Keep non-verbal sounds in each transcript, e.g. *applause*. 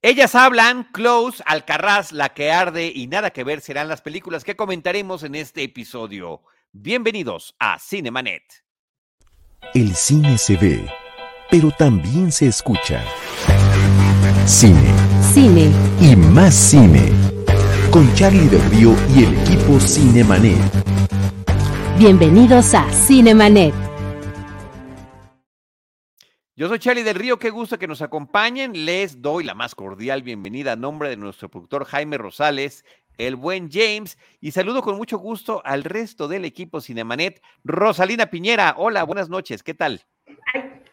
Ellas hablan, Close, Alcarraz, La que arde y nada que ver serán las películas que comentaremos en este episodio. Bienvenidos a Cinemanet. El cine se ve, pero también se escucha. Cine. Cine. Y más cine. Con Charlie del Río y el equipo Cinemanet. Bienvenidos a Cinemanet. Yo soy Charlie del Río, qué gusto que nos acompañen. Les doy la más cordial bienvenida a nombre de nuestro productor Jaime Rosales, el buen James, y saludo con mucho gusto al resto del equipo Cinemanet. Rosalina Piñera, hola, buenas noches, ¿qué tal?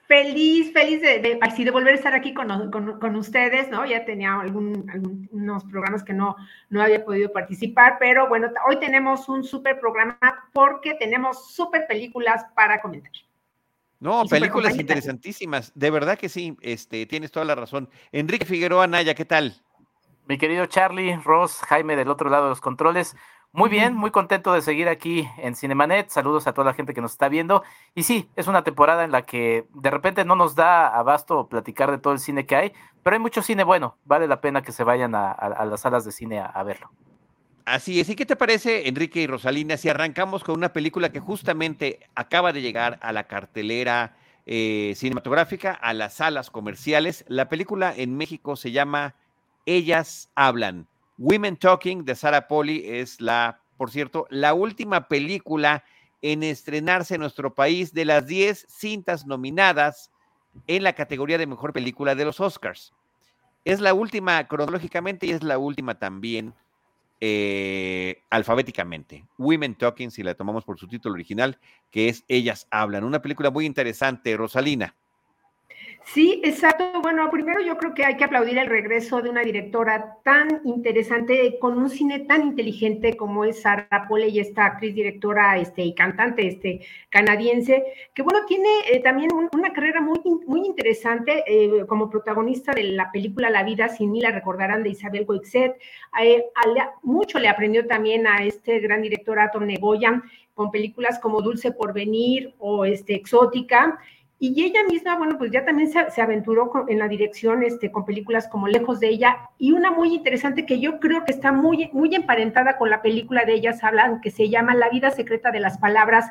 Feliz, feliz de, de, volver a estar aquí con, ustedes, ¿no? Ya tenía algún, algunos programas que no, no había podido participar, pero bueno, hoy tenemos un súper programa porque tenemos súper películas para comentar. No, películas interesantísimas. De verdad que sí, este, tienes toda la razón. Enrique Figueroa Naya, ¿qué tal? Mi querido Charlie, Ross, Jaime del otro lado de los controles. Muy bien, muy contento de seguir aquí en Cinemanet. Saludos a toda la gente que nos está viendo. Y sí, es una temporada en la que de repente no nos da abasto platicar de todo el cine que hay, pero hay mucho cine bueno. Vale la pena que se vayan a, las salas de cine a verlo. Así es. ¿Y qué te parece, Enrique y Rosalina, si arrancamos con una película que justamente acaba de llegar a la cartelera eh, cinematográfica, a las salas comerciales? La película en México se llama Ellas Hablan. Women Talking de Sarah Poli es la, por cierto, la última película en estrenarse en nuestro país de las 10 cintas nominadas en la categoría de mejor película de los Oscars. Es la última cronológicamente y es la última también eh, alfabéticamente. Women Talking, si la tomamos por su título original, que es Ellas Hablan. Una película muy interesante, Rosalina. Sí, exacto. Bueno, primero yo creo que hay que aplaudir el regreso de una directora tan interesante, con un cine tan inteligente como es Sara Pole y esta actriz, directora este, y cantante este, canadiense, que bueno, tiene eh, también una carrera muy, muy interesante eh, como protagonista de la película La vida sin mí, la recordarán de Isabel Goixet. Mucho le aprendió también a este gran director Atom Negoyan con películas como Dulce por Venir o este, Exótica. Y ella misma, bueno, pues ya también se, aventuró en la dirección este, con películas como Lejos de ella y una muy interesante que yo creo que está muy, muy emparentada con la película de ellas hablan, que se llama La vida secreta de las palabras,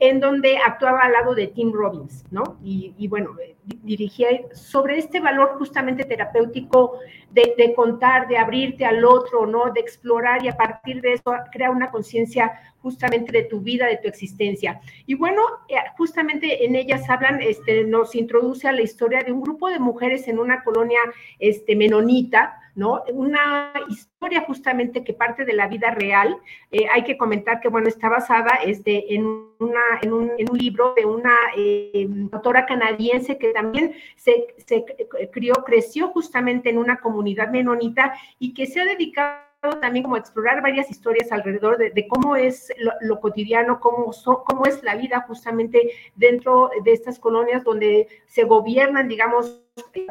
en donde actuaba al lado de Tim Robbins, ¿no? Y, bueno, dirigía sobre este valor justamente terapéutico de, contar, de abrirte al otro, ¿no? De explorar y a partir de eso crear una conciencia justamente de tu vida, de tu existencia. Y bueno, eh, justamente en ellas hablan, este, nos introduce a la historia de un grupo de mujeres en una colonia este, menonita, ¿no? Una historia justamente que parte de la vida real. Eh, hay que comentar que, bueno, está basada este, en, una, en, un, en un libro de una eh, autora canadiense que también se, se crió, creció justamente en una comunidad menonita y que se ha dedicado también como explorar varias historias alrededor de, cómo es lo, cotidiano, cómo, cómo es la vida justamente dentro de estas colonias donde se gobiernan, digamos,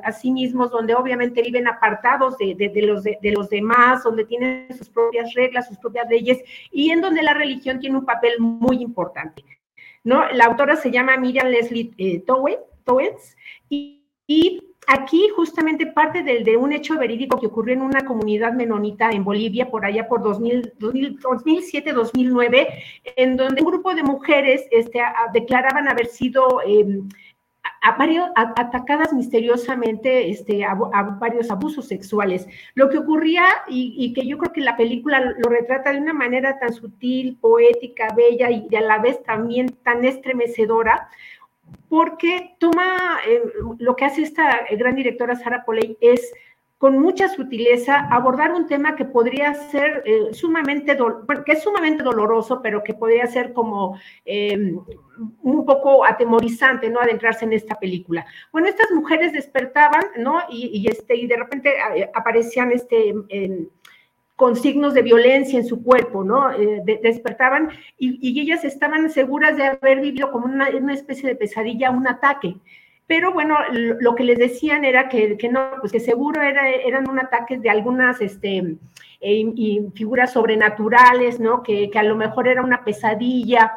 a sí mismos, donde obviamente viven apartados de, los, de, los demás, donde tienen sus propias reglas, sus propias leyes y en donde la religión tiene un papel muy importante. ¿no? La autora se llama Miriam Leslie eh, Towens y, Aquí justamente parte de, un hecho verídico que ocurrió en una comunidad menonita en Bolivia por allá por 2007-2009, en donde un grupo de mujeres este, declaraban haber sido em, atacadas misteriosamente este, a, varios abusos sexuales. Lo que ocurría y, que yo creo que la película lo retrata de una manera tan sutil, poética, bella y a la vez también tan estremecedora, porque toma, eh, lo que hace esta gran directora Sara Poley es con mucha sutileza abordar un tema que podría ser eh, sumamente, que es sumamente doloroso, pero que podría ser como em, un poco atemorizante, ¿no? Adentrarse en esta película. Bueno, estas mujeres despertaban, ¿no? Y, este, y de repente eh, aparecían este, con signos de violencia en su cuerpo, ¿no? Eh, despertaban y, ellas estaban seguras de haber vivido como una, especie de pesadilla, un ataque. Pero bueno, lo, que les decían era que, no, pues que seguro era, eran un ataque de algunas este, eh, figuras sobrenaturales, ¿no? Que, a lo mejor era una pesadilla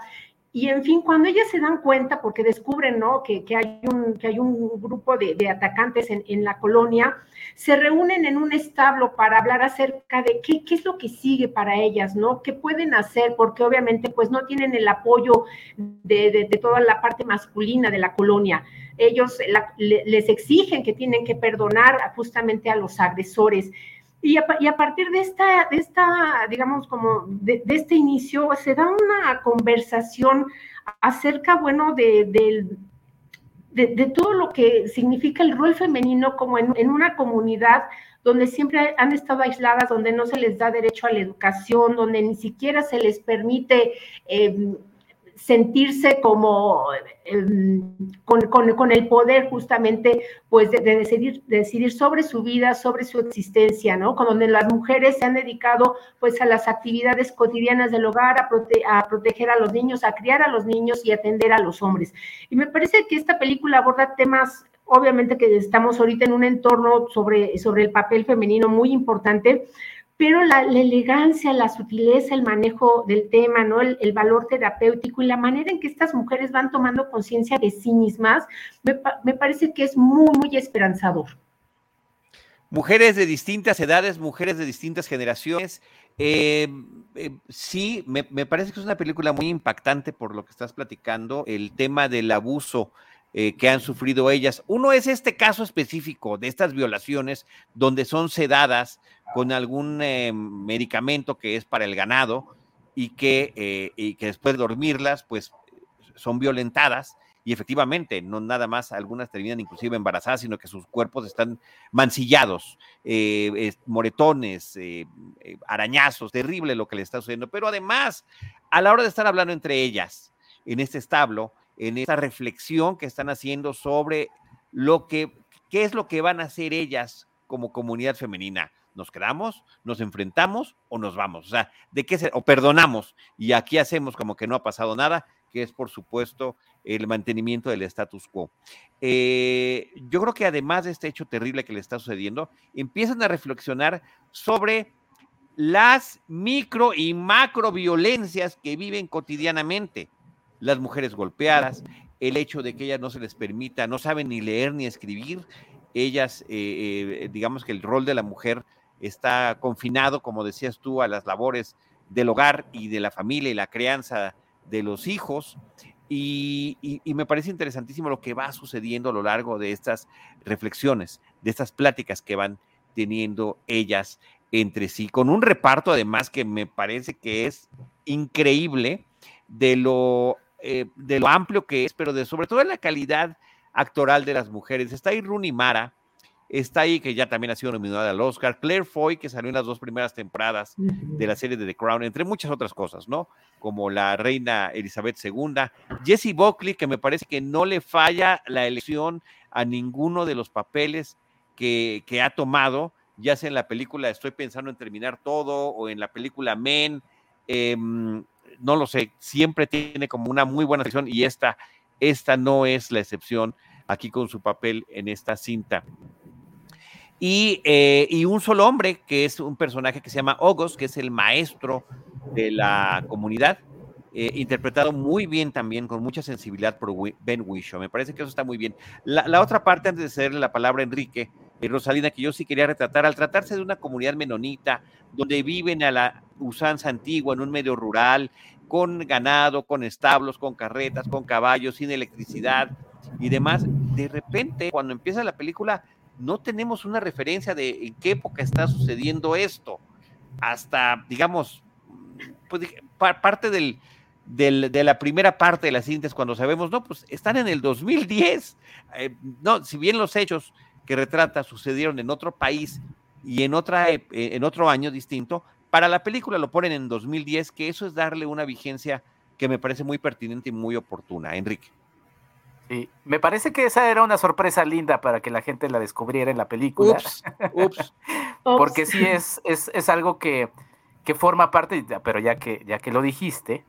y en fin, cuando ellas se dan cuenta, porque descubren, ¿no? Que, hay, un, que hay un grupo de, atacantes en, en, la colonia, se reúnen en un establo para hablar acerca de qué, qué es lo que sigue para ellas, ¿no? ¿Qué pueden hacer? Porque obviamente pues no tienen el apoyo de, de, toda la parte masculina de la colonia. Ellos les exigen que tienen que perdonar justamente a los agresores. Y a, partir de esta, de esta, digamos, como de, este inicio, se da una conversación acerca, bueno, de, de, todo lo que significa el rol femenino como en, una comunidad donde siempre han estado aisladas, donde no se les da derecho a la educación, donde ni siquiera se les permite eh, sentirse como em, con, el poder justamente pues de, decidir, decidir sobre su vida, sobre su existencia, ¿no? Con donde las mujeres se han dedicado pues a las actividades cotidianas del hogar, a, a proteger a los niños, a criar a los niños y atender a los hombres. Y me parece que esta película aborda temas obviamente que estamos ahorita en un entorno sobre, sobre el papel femenino muy importante, pero la, elegancia, la sutileza, el manejo del tema, ¿no? El, valor terapéutico y la manera en que estas mujeres van tomando conciencia de sí mismas, me, parece que es muy, muy esperanzador. Mujeres de distintas edades, mujeres de distintas generaciones. Eh, eh, sí, me, me, parece que es una película muy impactante por lo que estás platicando, el tema del abuso eh, que han sufrido ellas. Uno es este caso específico de estas violaciones donde son sedadas con algún eh, medicamento que es para el ganado y que, eh, y que después de dormirlas, pues son violentadas y efectivamente, no nada más, algunas terminan inclusive embarazadas, sino que sus cuerpos están mancillados, moretones, arañazos, terrible lo que le está sucediendo. Pero además, a la hora de estar hablando entre ellas en este establo, en esta reflexión que están haciendo sobre lo que, qué es lo que van a hacer ellas como comunidad femenina. ¿Nos quedamos, nos enfrentamos o nos vamos? O sea, ¿de qué se, o perdonamos? Y aquí hacemos como que no ha pasado nada, que es por supuesto el mantenimiento del status quo. Eh, yo creo que además de este hecho terrible que le está sucediendo, empiezan a reflexionar sobre las micro y macro violencias que viven cotidianamente las mujeres golpeadas, el hecho de que ellas no se les permita, no saben ni leer ni escribir, ellas, eh, eh, digamos que el rol de la mujer está confinado, como decías tú, a las labores del hogar y de la familia y la crianza de los hijos. Y, y, me parece interesantísimo lo que va sucediendo a lo largo de estas reflexiones, de estas pláticas que van teniendo ellas entre sí, con un reparto además que me parece que es increíble de lo eh, de lo amplio que es, pero de sobre todo de la calidad actoral de las mujeres. Está ahí Rooney Mara, está ahí que ya también ha sido nominada al Oscar, Claire Foy, que salió en las dos primeras temporadas de la serie de The Crown, entre muchas otras cosas, ¿no? Como la reina Elizabeth II, Jessie Buckley, que me parece que no le falla la elección a ninguno de los papeles que, que ha tomado, ya sea en la película Estoy pensando en terminar todo o en la película Men. Eh, no lo sé, siempre tiene como una muy buena sección y esta, esta no es la excepción aquí con su papel en esta cinta. Y, eh, y, un solo hombre, que es un personaje que se llama Ogos, que es el maestro de la comunidad, eh, interpretado muy bien también, con mucha sensibilidad por Ben Whishaw. Me parece que eso está muy bien. La, otra parte, antes de cederle la palabra a Enrique, eh, Rosalina, que yo sí quería retratar, al tratarse de una comunidad menonita, donde viven a la usanza antigua, en un medio rural, con ganado, con establos, con carretas, con caballos, sin electricidad y demás, de repente, cuando empieza la película, no tenemos una referencia de en qué época está sucediendo esto. Hasta, digamos, pues, parte del, de la primera parte de las cintas, cuando sabemos, no, pues están en el 2010. Eh, no, si bien los hechos que retrata sucedieron en otro país y en, otra, eh, en otro año distinto, para la película lo ponen en 2010, que eso es darle una vigencia que me parece muy pertinente y muy oportuna. Enrique. Sí, me parece que esa era una sorpresa linda para que la gente la descubriera en la película. Ups, ups. *laughs* Porque sí es, es, algo que, que, forma parte, pero ya que, ya que lo dijiste,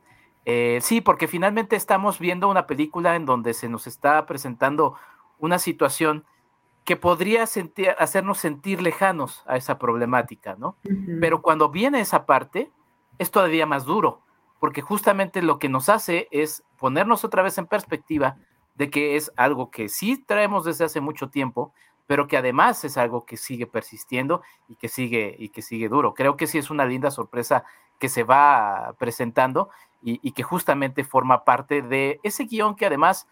eh, sí, porque finalmente estamos viendo una película en donde se nos está presentando una situación que podría hacernos sentir lejanos a esa problemática, ¿no? Pero cuando viene esa parte, es todavía más duro, porque justamente lo que nos hace es ponernos otra vez en perspectiva de que es algo que sí traemos desde hace mucho tiempo, pero que además es algo que sigue persistiendo y que sigue y que sigue duro. Creo que sí es una linda sorpresa que se va presentando y, que justamente forma parte de ese guion que además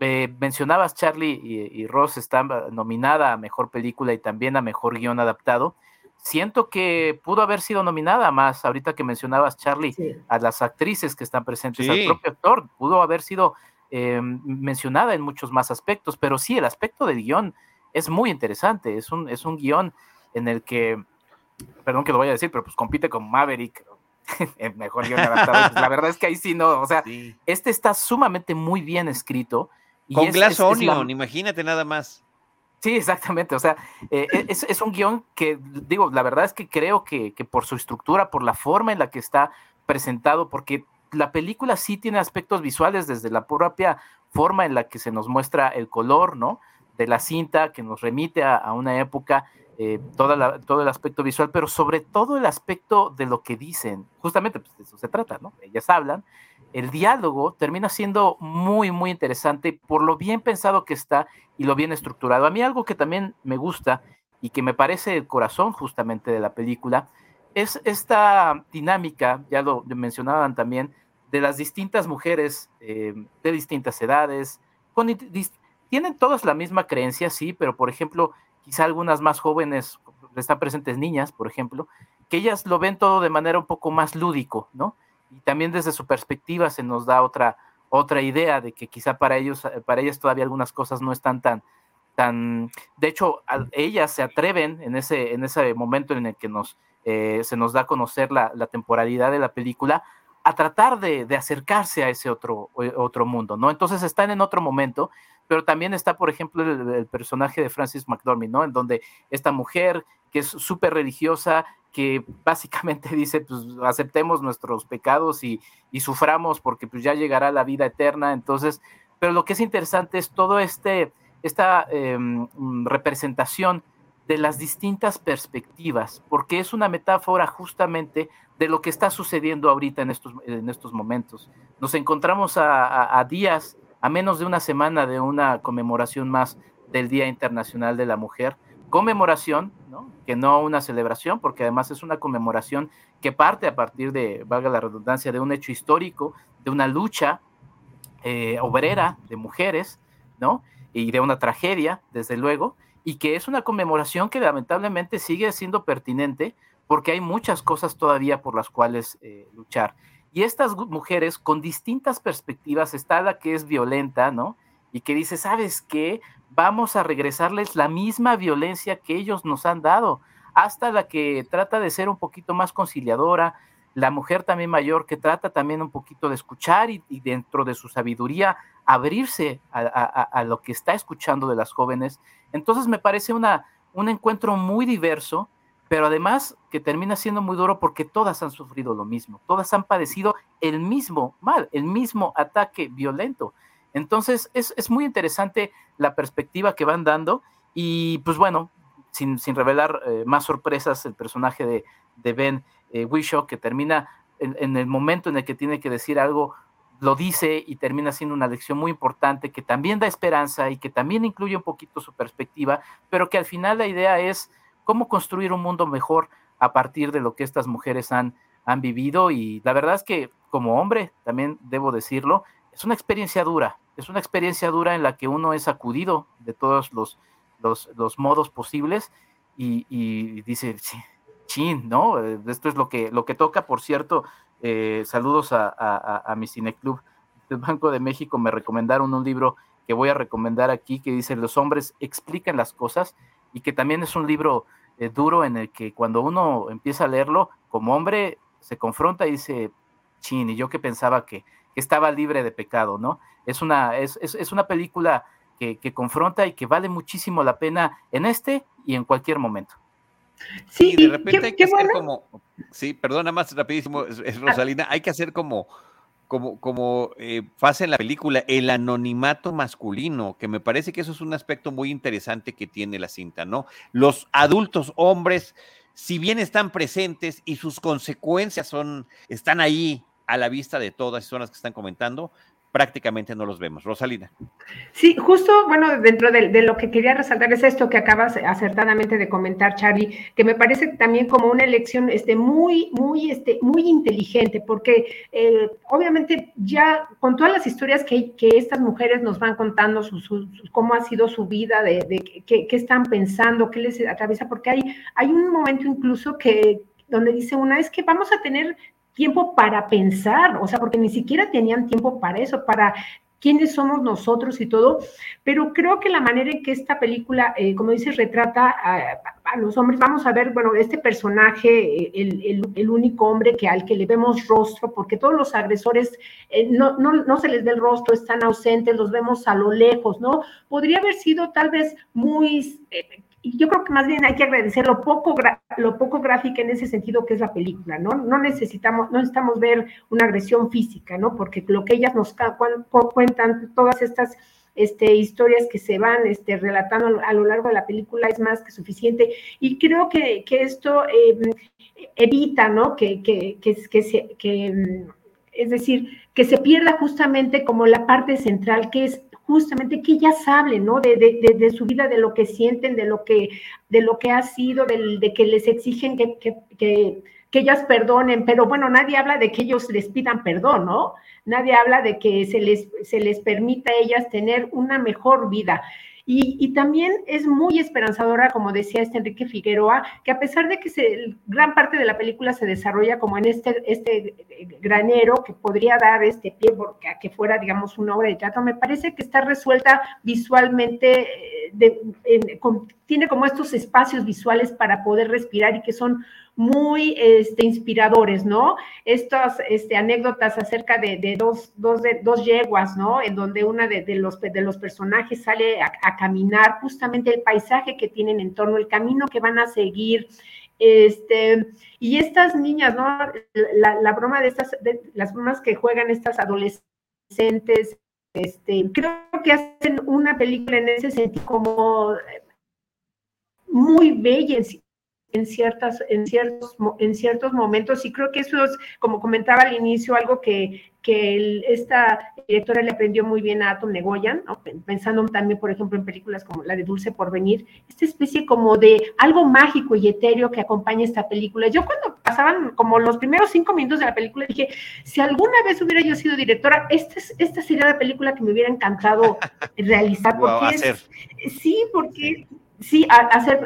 eh, mencionabas, Charlie y, Ross están nominada a mejor película y también a mejor guion adaptado. Siento que pudo haber sido nominada más, ahorita que mencionabas, Charlie, a las actrices que están presentes, al propio actor, pudo haber sido eh, mencionada en muchos más aspectos, pero sí, el aspecto del guion es muy interesante, es un, es un guion en el que, perdón que lo voy a decir, pero pues compite con Maverick, *laughs* el mejor guion adaptado. Pues, la verdad es que ahí sí no, o sea, este está sumamente muy bien escrito. Y con Glass Onion, imagínate nada más. Sí, exactamente. O sea, eh, e, es, un guion que, digo, la verdad es que creo que, que, por su estructura, por la forma en la que está presentado, porque la película sí tiene aspectos visuales desde la propia forma en la que se nos muestra el color, ¿no? De la cinta que nos remite a una época eh, todo el aspecto visual, pero sobre todo el aspecto de lo que dicen. Justamente pues, de eso se trata, ¿no? Ellas hablan. El diálogo termina siendo muy, muy interesante por lo bien pensado que está y lo bien estructurado. A mí algo que también me gusta y que me parece el corazón justamente de la película es esta dinámica, ya lo mencionaban también, de las distintas mujeres eh, de distintas edades, tienen todas la misma creencia, sí, pero por ejemplo, quizá algunas más jóvenes, están presentes niñas, por ejemplo, que ellas lo ven todo de manera un poco más lúdico, ¿no? Y también desde su perspectiva se nos da otra, otra idea de que quizá para ellos, para ellas todavía algunas cosas no están tan, tan, de hecho, ellas se atreven en ese, en ese momento en el que nos, eh, se nos da a conocer la, la, temporalidad de la película, a tratar de, de, acercarse a ese otro, otro mundo, ¿no? Entonces están en otro momento pero también está, por ejemplo, el, personaje de Francis McDormand, ¿no? En donde esta mujer que es súper religiosa, que *laughs* básicamente dice, pues aceptemos nuestros pecados y, suframos porque pues ya llegará la vida eterna. Entonces, pero lo que es interesante es todo este, esta em, representación de las distintas perspectivas, porque es una metáfora justamente de lo que está sucediendo ahorita en estos, en estos momentos. Nos encontramos a días a menos de una semana de una conmemoración más del Día Internacional de la Mujer. Conmemoración, ¿no? que no una celebración, porque además es una conmemoración que parte a partir de, valga la redundancia, de un hecho histórico, de una lucha eh, obrera de mujeres, ¿no? Y de una tragedia, desde luego, y que es una conmemoración que lamentablemente sigue siendo pertinente porque hay muchas cosas todavía por las cuales eh, luchar. Y estas mujeres con distintas perspectivas, está la que es violenta, ¿no? Y que dice, ¿sabes qué? Vamos a regresarles la misma violencia que ellos nos han dado, hasta la que trata de ser un poquito más conciliadora, la mujer también mayor que trata también un poquito de escuchar y, dentro de su sabiduría abrirse a, lo que está escuchando de las jóvenes. Entonces me parece una, un encuentro muy diverso pero además que termina siendo muy duro porque todas han sufrido lo mismo, todas han padecido el mismo mal, el mismo ataque violento. Entonces es, muy interesante la perspectiva que van dando y pues bueno, sin, revelar eh, más sorpresas, el personaje de, de Ben eh, Wishaw que termina en, el momento en el que tiene que decir algo, lo dice y termina siendo una lección muy importante que también da esperanza y que también incluye un poquito su perspectiva, pero que al final la idea es cómo construir un mundo mejor a partir de lo que estas mujeres han, han vivido. Y la verdad es que como hombre, también debo decirlo, es una experiencia dura, es una experiencia dura en la que uno es acudido de todos los, los, modos posibles y, dice, chin, ¿no? Esto es lo que, lo que toca. Por cierto, eh, saludos a, a, a mi cineclub del Banco de México, me recomendaron un libro que voy a recomendar aquí que dice Los hombres explican las cosas y que también es un libro eh, duro en el que cuando uno empieza a leerlo, como hombre, se confronta y dice, chin, y yo que pensaba que, estaba libre de pecado, ¿no? Es una, es, es, una película que, confronta y que vale muchísimo la pena en este y en cualquier momento. Sí, de repente hay que hacer como, sí, perdona más rapidísimo, es, Rosalina, hay que hacer como como, como eh, en la película, el anonimato masculino, que me parece que eso es un aspecto muy interesante que tiene la cinta, ¿no? Los adultos hombres, si bien están presentes y sus consecuencias son, están ahí a la vista de todas las zonas que están comentando, prácticamente no los vemos. Rosalina. Sí, justo, bueno, dentro de, lo que quería resaltar es esto que acabas acertadamente de comentar, Charlie, que me parece también como una elección este, muy, muy, este, muy inteligente, porque obviamente ya con todas las historias que, que estas mujeres nos van contando, cómo ha sido su vida, de, de qué, están pensando, qué les atraviesa, porque hay, hay un momento incluso que donde dice una, es que vamos a tener tiempo para pensar, o sea, porque ni siquiera tenían tiempo para eso, para quiénes somos nosotros y todo, pero creo que la manera en que esta película, eh, como dices, retrata a, los hombres, vamos a ver, bueno, este personaje, el, único hombre que al que le vemos rostro, porque todos los agresores eh, no, no, no, se les ve el rostro, están ausentes, los vemos a lo lejos, ¿no? Podría haber sido tal vez muy... Eh, yo creo que más bien hay que agradecer lo poco, lo poco gráfica en ese sentido que es la película, ¿no? No necesitamos, no necesitamos ver una agresión física, ¿no? Porque lo que ellas nos cuentan, todas estas este, historias que se van este, relatando a lo largo de la película es más que suficiente. Y creo que, esto em, evita, ¿no? Que, que, que, que, mm, es decir, que se pierda justamente como la parte central, que es justamente que ellas hablen, ¿no? De, de, de, su vida, de lo que sienten, de lo que, de lo que ha sido, de, que les exigen que, que, que, ellas perdonen, pero bueno, nadie habla de que ellos les pidan perdón, ¿no? Nadie habla de que se les, se les permita a ellas tener una mejor vida. Y, también es muy esperanzadora, como decía este Enrique Figueroa, que a pesar de que se, gran parte de la película se desarrolla como en este, este granero que podría dar este pie porque a que fuera, digamos, una obra de teatro, me parece que está resuelta visualmente, eh, tiene como estos espacios visuales para poder respirar y que son muy este, inspiradores, ¿no? Estas este, anécdotas acerca de, dos, dos, de, dos yeguas, ¿no? En donde una de, los, de los personajes sale a, caminar, justamente el paisaje que tienen en torno, el camino que van a seguir, este, y estas niñas, ¿no? La, broma de estas, las bromas que juegan estas adolescentes, este, creo que hacen una película en ese sentido como muy bella en, ciertas, en, ciertos, en ciertos momentos. Y creo que eso es, como comentaba al inicio, algo que, que esta directora le aprendió muy bien a Atom Negoyan, pensando también, por ejemplo, en películas como la de Dulce por Venir, esta especie como de algo mágico y etéreo que acompaña esta película. Yo cuando pasaban como los primeros cinco minutos de la película dije, si alguna vez hubiera yo sido directora, esta, es, esta sería la película que me hubiera encantado *laughs* realizar, porque sí, porque Sí, hacer,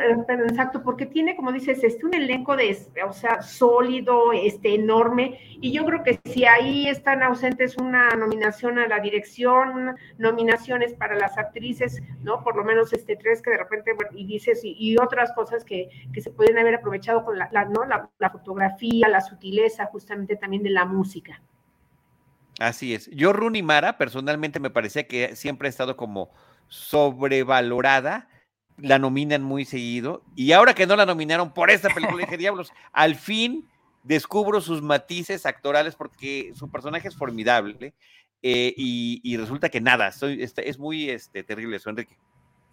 exacto, porque tiene, como dices, este, un elenco de, o sea, sólido, este, enorme, y yo creo que si ahí están ausentes una nominación a la dirección, nominaciones para las actrices, ¿no? Por lo menos este tres que de repente, y dices, y, otras cosas que, que, se pueden haber aprovechado con la, ¿no? La, fotografía, la sutileza, justamente también de la música. Así es. Yo, Rooney Mara, personalmente me parece que siempre ha estado como sobrevalorada la nominan muy seguido. Y ahora que no la nominaron por esta película, dije, *laughs* diablos, al fin descubro sus matices actorales porque su personaje es formidable. Eh, y, resulta que nada, este, es muy este, terrible eso, Enrique.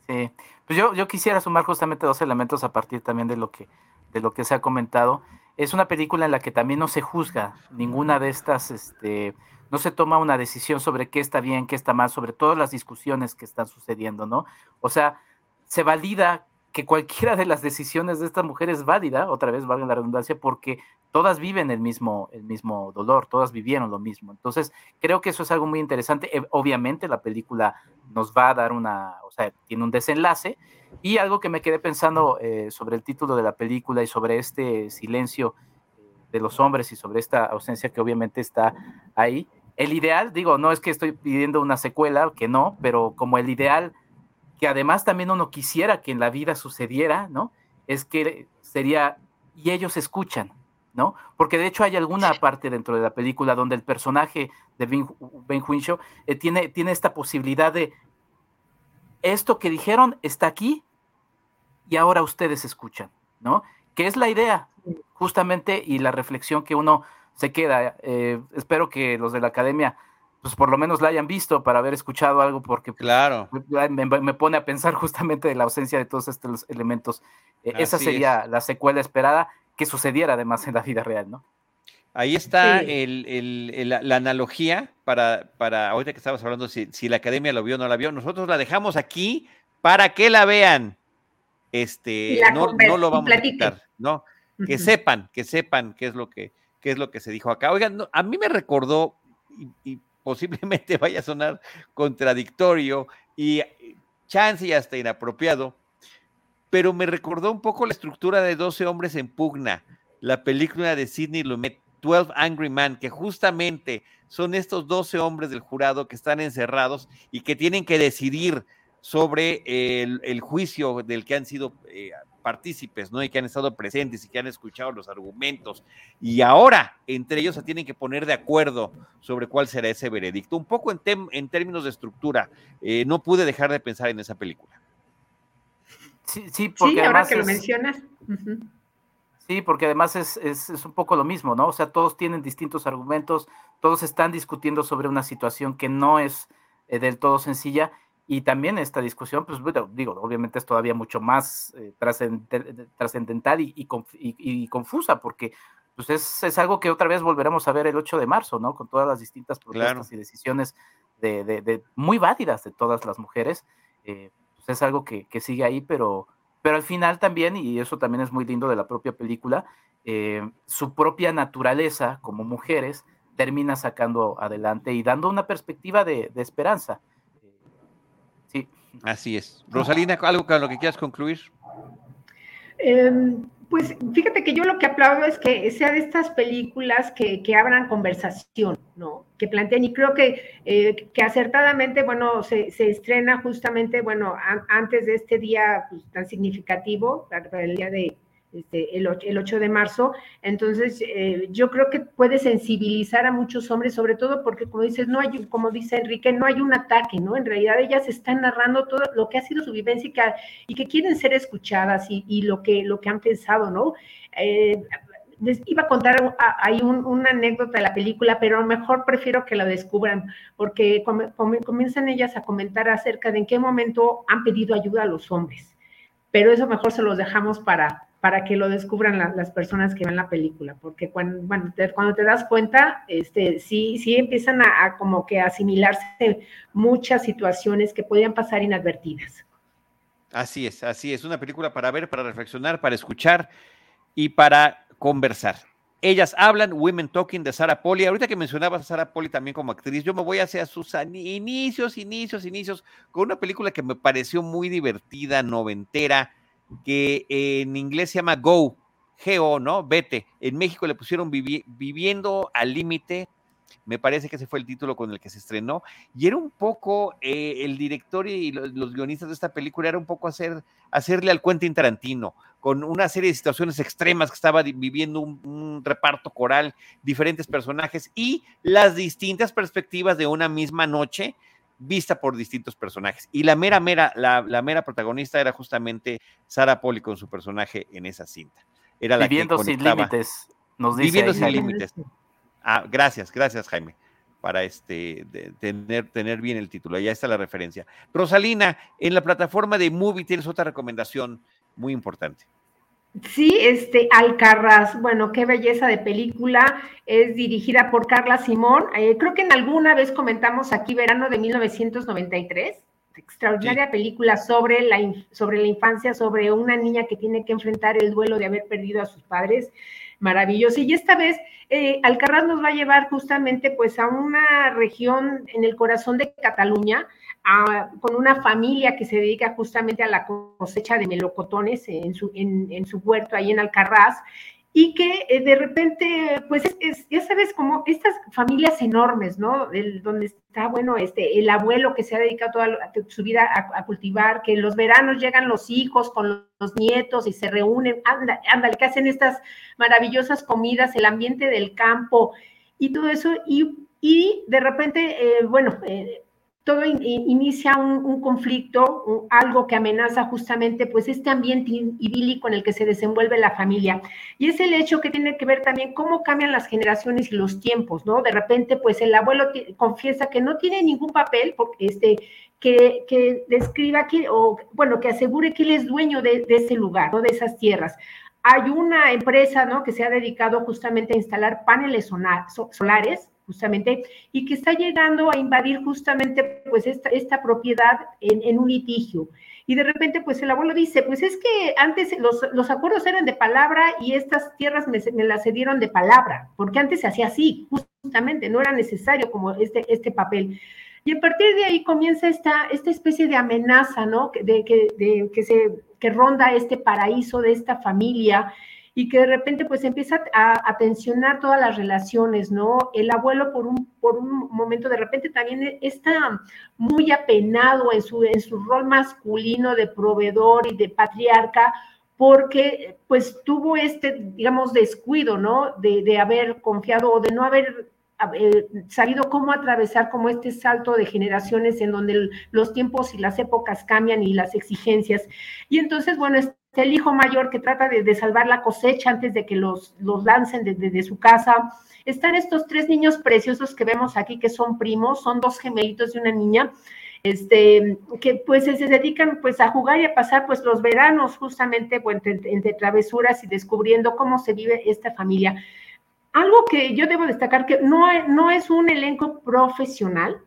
Sí, pues yo, yo quisiera sumar justamente dos elementos a partir también de lo que, de lo que se ha comentado. Es una película en la que también no se juzga ninguna de estas, este, no se toma una decisión sobre qué está bien, qué está mal, sobre todas las discusiones que están sucediendo, ¿no? O sea, se valida que cualquiera de las decisiones de esta mujer es válida, otra vez valga la redundancia, porque todas viven el mismo, el mismo dolor, todas vivieron lo mismo. Entonces, creo que eso es algo muy interesante. Eh, obviamente la película nos va a dar una, o sea, tiene un desenlace. Y algo que me quedé pensando eh, sobre el título de la película y sobre este silencio eh, de los hombres y sobre esta ausencia que obviamente está ahí. El ideal, digo, no es que estoy pidiendo una secuela, que no, pero como el ideal que además también uno quisiera que en la vida sucediera, ¿no? Es que sería, y ellos escuchan, ¿no? Porque de hecho hay alguna parte dentro de la película donde el personaje de Ben, ben eh, tiene, tiene esta posibilidad de, esto que dijeron está aquí y ahora ustedes escuchan, ¿no? Que es la idea, justamente, y la reflexión que uno se queda. Eh, espero que los de la academia pues por lo menos la hayan visto para haber escuchado algo, porque claro. me, pone a pensar *laughs* justamente de la ausencia de todos estos elementos. E, esa sería la secuela esperada que sucediera además en la vida real, ¿no? Ahí está la, analogía para, para, ahorita que estabas hablando, si, si, la academia lo vio o no la vio, nosotros la dejamos aquí para que la vean. Este, no, no, lo vamos a quitar, ¿no? Que sepan, que sepan qué es lo que, qué es lo que se dijo acá. Oigan, a mí me recordó, y, posiblemente *laughs* vaya a sonar contradictorio y chance y hasta inapropiado, pero me recordó un poco la estructura de 12 hombres en pugna, la película de Sidney Lumet, 12 Angry Men, que justamente son estos 12 hombres del jurado que están encerrados y que tienen que decidir sobre el, juicio del que han sido eh, partícipes, ¿no? Y que han estado presentes y que han escuchado los argumentos. Y ahora, entre ellos, se tienen que poner de acuerdo sobre cuál será ese veredicto. Un poco en, en términos de estructura, eh, no pude dejar de pensar en esa película. Sí, sí, porque ahora que lo mencionas. Sí, porque además es, es, un poco lo mismo, ¿no? O sea, todos tienen distintos argumentos, todos están discutiendo sobre una situación que no es eh, del todo sencilla y también esta discusión, pues digo, obviamente es todavía mucho más eh, trascendental y, y, confusa, porque pues es, algo que otra vez volveremos a ver el 8 de marzo, ¿no? Con todas las distintas protestas y decisiones de, de, muy válidas de todas las mujeres. Eh, pues es algo que, que sigue ahí, pero pero al final también, y eso también es muy lindo de la propia película, eh, su propia naturaleza como mujeres termina sacando adelante y dando una perspectiva de, esperanza. Sí. Así es. Rosalina, ¿algo con lo que quieras concluir? Em, pues fíjate que yo lo que aplaudo es que sea de estas películas que, que abran conversación, ¿no? Que planteen, y creo que, eh, que acertadamente, bueno, se, se, estrena justamente, bueno, antes de este día pues, tan significativo, el día de, este, el, 8, de marzo. Entonces, eh, yo creo que puede sensibilizar a muchos hombres, sobre todo porque, como dices, no hay, como dice Enrique, no hay un ataque, ¿no? En realidad ellas están narrando todo lo que ha sido su vivencia y que, y que quieren ser escuchadas y, lo, que, lo que han pensado, ¿no? Eh, les iba a contar ahí una anécdota de la película, pero mejor prefiero que la descubran, porque comienzan ellas a comentar acerca de en qué momento han pedido ayuda a los hombres. Pero eso mejor se los dejamos para, para que lo descubran las personas que ven la película, porque cuando, bueno, te, cuando te das cuenta, este, sí, sí empiezan a, como que asimilarse muchas situaciones que podrían pasar inadvertidas. Así es, así es, una película para ver, para reflexionar, para escuchar y para conversar. Ellas hablan, Women Talking de Sara Poli. Ahorita que mencionabas a Sara Poli también como actriz, yo me voy hacia sus inicios, inicios, inicios, con una película que me pareció muy divertida, noventera, que en inglés se llama Go, G-O, ¿no? Vete. En México le pusieron Viviendo al Límite, me parece que ese fue el título con el que se estrenó, y era un poco, eh, el director y los, guionistas de esta película era un poco hacer, hacerle al Quentin Tarantino, con una serie de situaciones extremas que estaba viviendo un, reparto coral, diferentes personajes y las distintas perspectivas de una misma noche vista por distintos personajes. Y la mera, mera, la, mera protagonista era justamente Sara Poli con su personaje en esa cinta. Era la Viviendo sin límites, nos dice. Viviendo sin límites. Ah, gracias, gracias, Jaime, para este, tener, tener bien el título. Ya está la referencia. Rosalina, en la plataforma de Movie tienes otra recomendación muy importante. Sí, este Alcarraz, bueno, qué belleza de película, es dirigida por Carla Simón. Eh, creo que en alguna vez comentamos aquí verano de 1993, extraordinaria película sobre la, sobre la infancia, sobre una niña que tiene que enfrentar el duelo de haber perdido a sus padres. Maravilloso. Y esta vez eh, Alcarraz nos va a llevar justamente pues a una región en el corazón de Cataluña, con una familia que se dedica justamente a la cosecha de melocotones en su, en, su huerto ahí en Alcarraz, y que eh, de repente, pues es, ya sabes, como estas familias enormes, ¿no? donde está, bueno, este, el abuelo que se ha dedicado toda su vida a, cultivar, que en los veranos llegan los hijos con los nietos y se reúnen, ándale, anda, que hacen estas maravillosas comidas, el ambiente del campo y todo eso, y, y de repente, eh, bueno, eh, todo inicia un, conflicto, algo que amenaza justamente pues este ambiente idílico en el que se desenvuelve la familia. Y es el hecho que tiene que ver también cómo cambian las generaciones y los tiempos, ¿no? De repente pues el abuelo confiesa que no tiene ningún papel, porque este, que, que describa que, o bueno, que asegure que él es dueño de, ese lugar, ¿no? De esas tierras hay una empresa, ¿no? Que se ha dedicado justamente a instalar paneles solares, justamente, y que está llegando a invadir justamente, pues, esta, esta propiedad en, un litigio. Y de repente, pues el abuelo dice, pues es que antes los, los acuerdos eran de palabra y estas tierras me, me, las cedieron de palabra, porque antes se hacía así, justamente, no era necesario como este, este papel. Y a partir de ahí comienza esta, esta especie de amenaza, ¿no? De, de, de que se que ronda este paraíso de esta familia y que de repente pues empieza a, tensionar todas las relaciones, ¿no? El abuelo por un, por un momento de repente también está muy apenado en su, en su rol masculino de proveedor y de patriarca, porque pues tuvo este, digamos, descuido, ¿no? De, de haber confiado o de no haber eh, sabido cómo atravesar como este salto de generaciones en donde los tiempos y las épocas cambian y las exigencias. Y entonces, bueno, el hijo mayor que trata de, salvar la cosecha antes de que los, los lancen desde de, su casa. Están estos tres niños preciosos que vemos aquí, que son primos, son dos gemelitos de una niña, este, que pues se dedican pues a jugar y a pasar pues los veranos justamente entre, entre travesuras y descubriendo cómo se vive esta familia. Algo que yo debo destacar que no, no es un elenco profesional,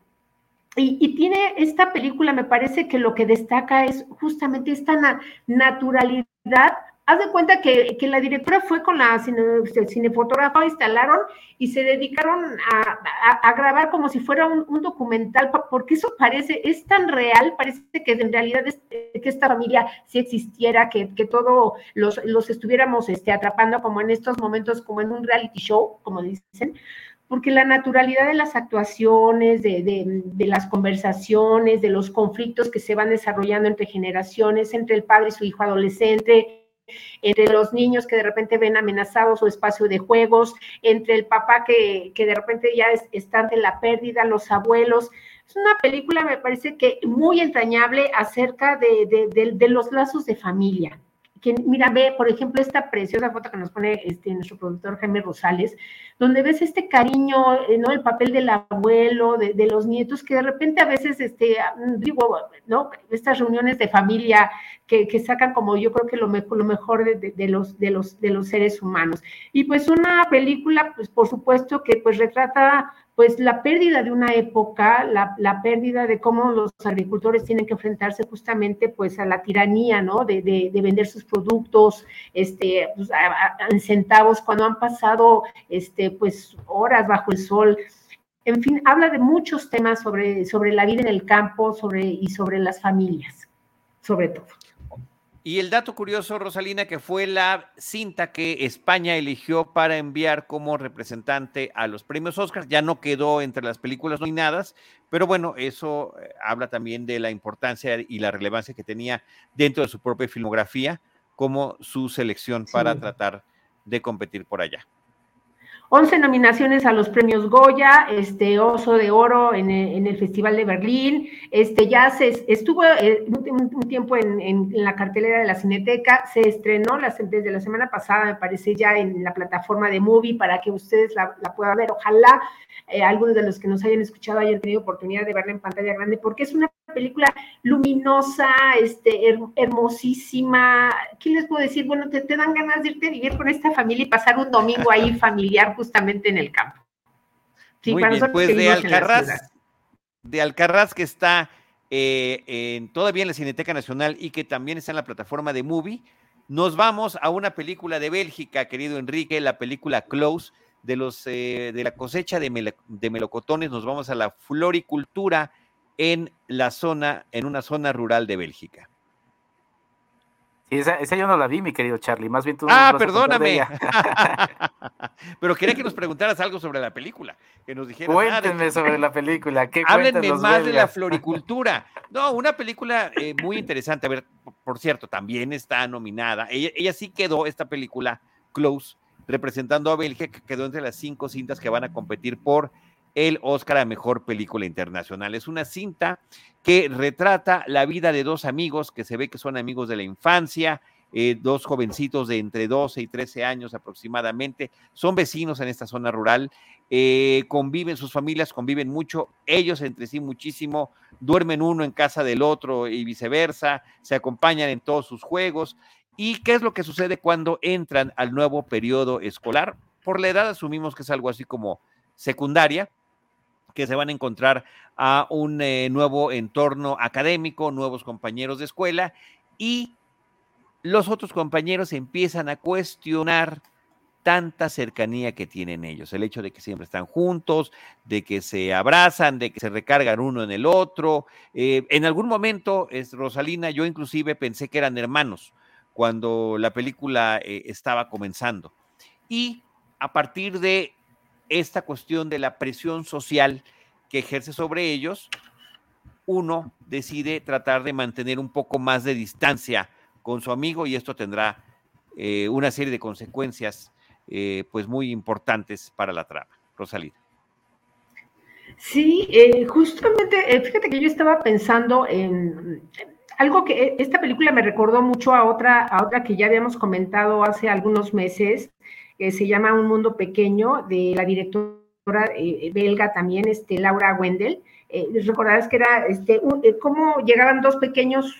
y, tiene esta película, me parece que lo que destaca es justamente esta na naturalidad. Haz de cuenta que, que, la directora fue con la cine, cinefotógrafa, instalaron y se dedicaron a, a, grabar como si fuera un, documental, porque eso parece, es tan real, parece que en realidad es, que esta familia sí existiera, que, que todos los, los estuviéramos este, atrapando como en estos momentos, como en un reality show, como dicen porque la naturalidad de las actuaciones, de, de, de, las conversaciones, de los conflictos que se van desarrollando entre generaciones, entre el padre y su hijo adolescente, entre los niños que de repente ven amenazados su espacio de juegos, entre el papá que, de repente ya es, está ante la pérdida, los abuelos. Es una película, me parece que muy entrañable acerca de los lazos de familia que mira, ve, por ejemplo, esta preciosa foto que nos pone este, nuestro productor Jaime Rosales, donde ves este cariño, eh, ¿no? El papel del abuelo, de, de, los nietos, que de repente a veces, este, digo, ¿no? Estas reuniones de familia que, que sacan como yo creo que lo mejor, lo mejor de, de, los, de, los, de los seres humanos. Y pues una película, pues por supuesto que pues retrata pues la pérdida de una época, la, la, pérdida de cómo los agricultores tienen que enfrentarse justamente pues a la tiranía, ¿no? De, de, de vender sus productos, este, pues, en centavos cuando han pasado, este, pues horas bajo el sol. En fin, habla de muchos temas sobre, sobre la vida en el campo sobre, y sobre las familias, sobre todo. Y el dato curioso, Rosalina, que fue la cinta que España eligió para enviar como representante a los premios Oscars, ya no quedó entre las películas nominadas, pero bueno, eso eh, habla también de la importancia y la relevancia que tenía dentro de su propia filmografía como su selección para sí. tratar de competir por allá. 11 nominaciones a los premios Goya, este Oso de Oro en el, Festival de Berlín, este ya se estuvo eh, un, tiempo en, la cartelera de la Cineteca, se estrenó la, desde la semana pasada, me parece ya en la plataforma de Movie para que ustedes la, puedan ver. Ojalá eh, algunos de los que nos hayan escuchado hayan tenido oportunidad de verla en pantalla grande, porque es una película luminosa, este, her hermosísima. ¿Qué les puedo decir? Bueno, te, te dan ganas de irte a vivir con esta familia y pasar un domingo ahí familiar justamente en el campo. Sí, Muy bien, pues de Alcarraz, de Alcarraz que está eh, en, todavía en la Cineteca Nacional y que también está en la plataforma de Movie, nos vamos a una película de Bélgica, querido Enrique, la película Close, de, los, eh, de la cosecha de, mel de melocotones, nos vamos a la floricultura en la zona, en una zona rural de Bélgica. Esa, esa, yo no la vi, mi querido Charlie. Más bien tú. Ah, perdóname. *laughs* Pero quería que nos preguntaras algo sobre la película. Que nos dijeras. Cuéntenme ah, sobre la película. ¿Qué Háblenme más belgas? de la floricultura. *laughs* No, una película eh, muy interesante. A ver, por cierto, también está nominada. Ella, ella sí quedó, esta película, Close, representando a Bélgica, que quedó entre las cinco cintas que van a competir por el Oscar a Mejor Película Internacional. Es una cinta que retrata la vida de dos amigos que se ve que son amigos de la infancia, eh, dos jovencitos de entre 12 y 13 años aproximadamente, son vecinos en esta zona rural, eh, conviven, sus familias conviven mucho, ellos entre sí muchísimo, duermen uno en casa del otro y viceversa, se acompañan en todos sus juegos ¿Y qué es lo que sucede cuando entran al nuevo periodo escolar? Por la edad asumimos que es algo así como secundaria, que se van a encontrar a un eh, nuevo entorno académico, nuevos compañeros de escuela y los otros compañeros empiezan a cuestionar tanta cercanía que tienen ellos, el hecho de que siempre están juntos, de que se abrazan, de que se recargan uno en el otro. Eh, en algún momento, es, Rosalina, yo inclusive pensé que eran hermanos cuando la película eh, estaba comenzando. Y a partir de esta cuestión de la presión social que ejerce sobre ellos, uno decide tratar de mantener un poco más de distancia con su amigo y esto tendrá eh, una serie de consecuencias eh, pues muy importantes para la trama. Rosalina. Sí, eh, justamente, fíjate que yo estaba pensando en algo que esta película me recordó mucho a otra, a otra que ya habíamos comentado hace algunos meses, que se llama Un Mundo Pequeño, de la directora belga también, este, Laura Wendell. recordarás que era este, cómo llegaban dos pequeños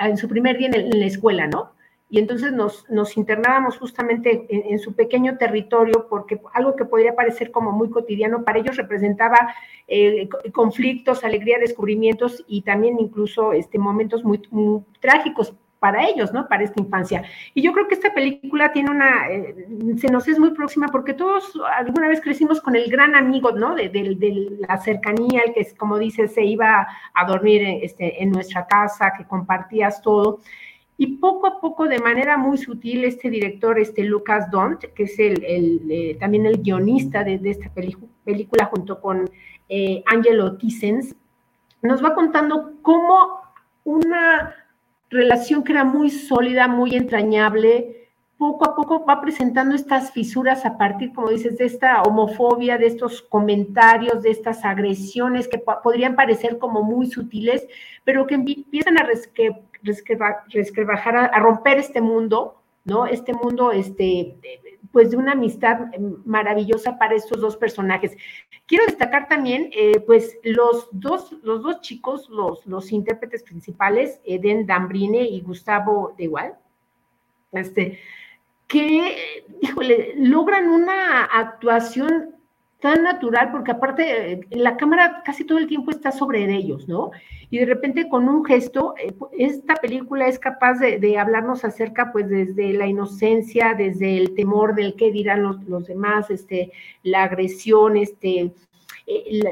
en su primer día en, la escuela, ¿no? Y entonces nos, nos internábamos justamente en, su pequeño territorio porque algo que podría parecer como muy cotidiano para ellos representaba eh, conflictos, alegría, descubrimientos y también incluso este, momentos muy, trágicos para ellos, ¿no? Para esta infancia. Y yo creo que esta película tiene una, eh, se nos es muy próxima porque todos alguna vez crecimos con el gran amigo, ¿no? De, de la cercanía, el que, como dices, se iba a dormir este, en nuestra casa, que compartías todo. Y poco a poco, de manera muy sutil, este director, este Lucas Dont, que es el, eh, también el guionista de, esta película, junto con eh, Angelo Tissens, nos va contando cómo una relación que era muy sólida, muy entrañable, poco a poco va presentando estas fisuras a partir, como dices, de esta homofobia, de estos comentarios, de estas agresiones que podrían parecer como muy sutiles, pero que empiezan a resquebrajar, a, romper este mundo, ¿no? Este mundo, este, pues de una amistad maravillosa para estos dos personajes. Quiero destacar también, eh, pues, los dos, los dos chicos, los, los intérpretes principales, Eden Dambrine y Gustavo de Igual, este, que, híjole, logran una actuación tan natural, porque aparte la cámara casi todo el tiempo está sobre ellos, ¿no? Y de repente con un gesto, eh, esta película es capaz de, hablarnos acerca, pues desde la inocencia, desde el temor del qué dirán los, los demás, este, la agresión, este, eh,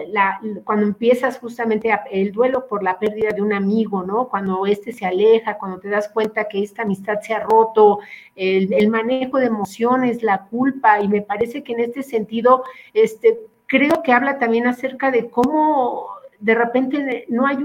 cuando empiezas justamente el duelo por la pérdida de un amigo, ¿no? Cuando este se aleja, cuando te das cuenta que esta amistad se ha roto, el, manejo de emociones, la culpa, y me parece que en este sentido, este, creo que habla también acerca de cómo de repente no hay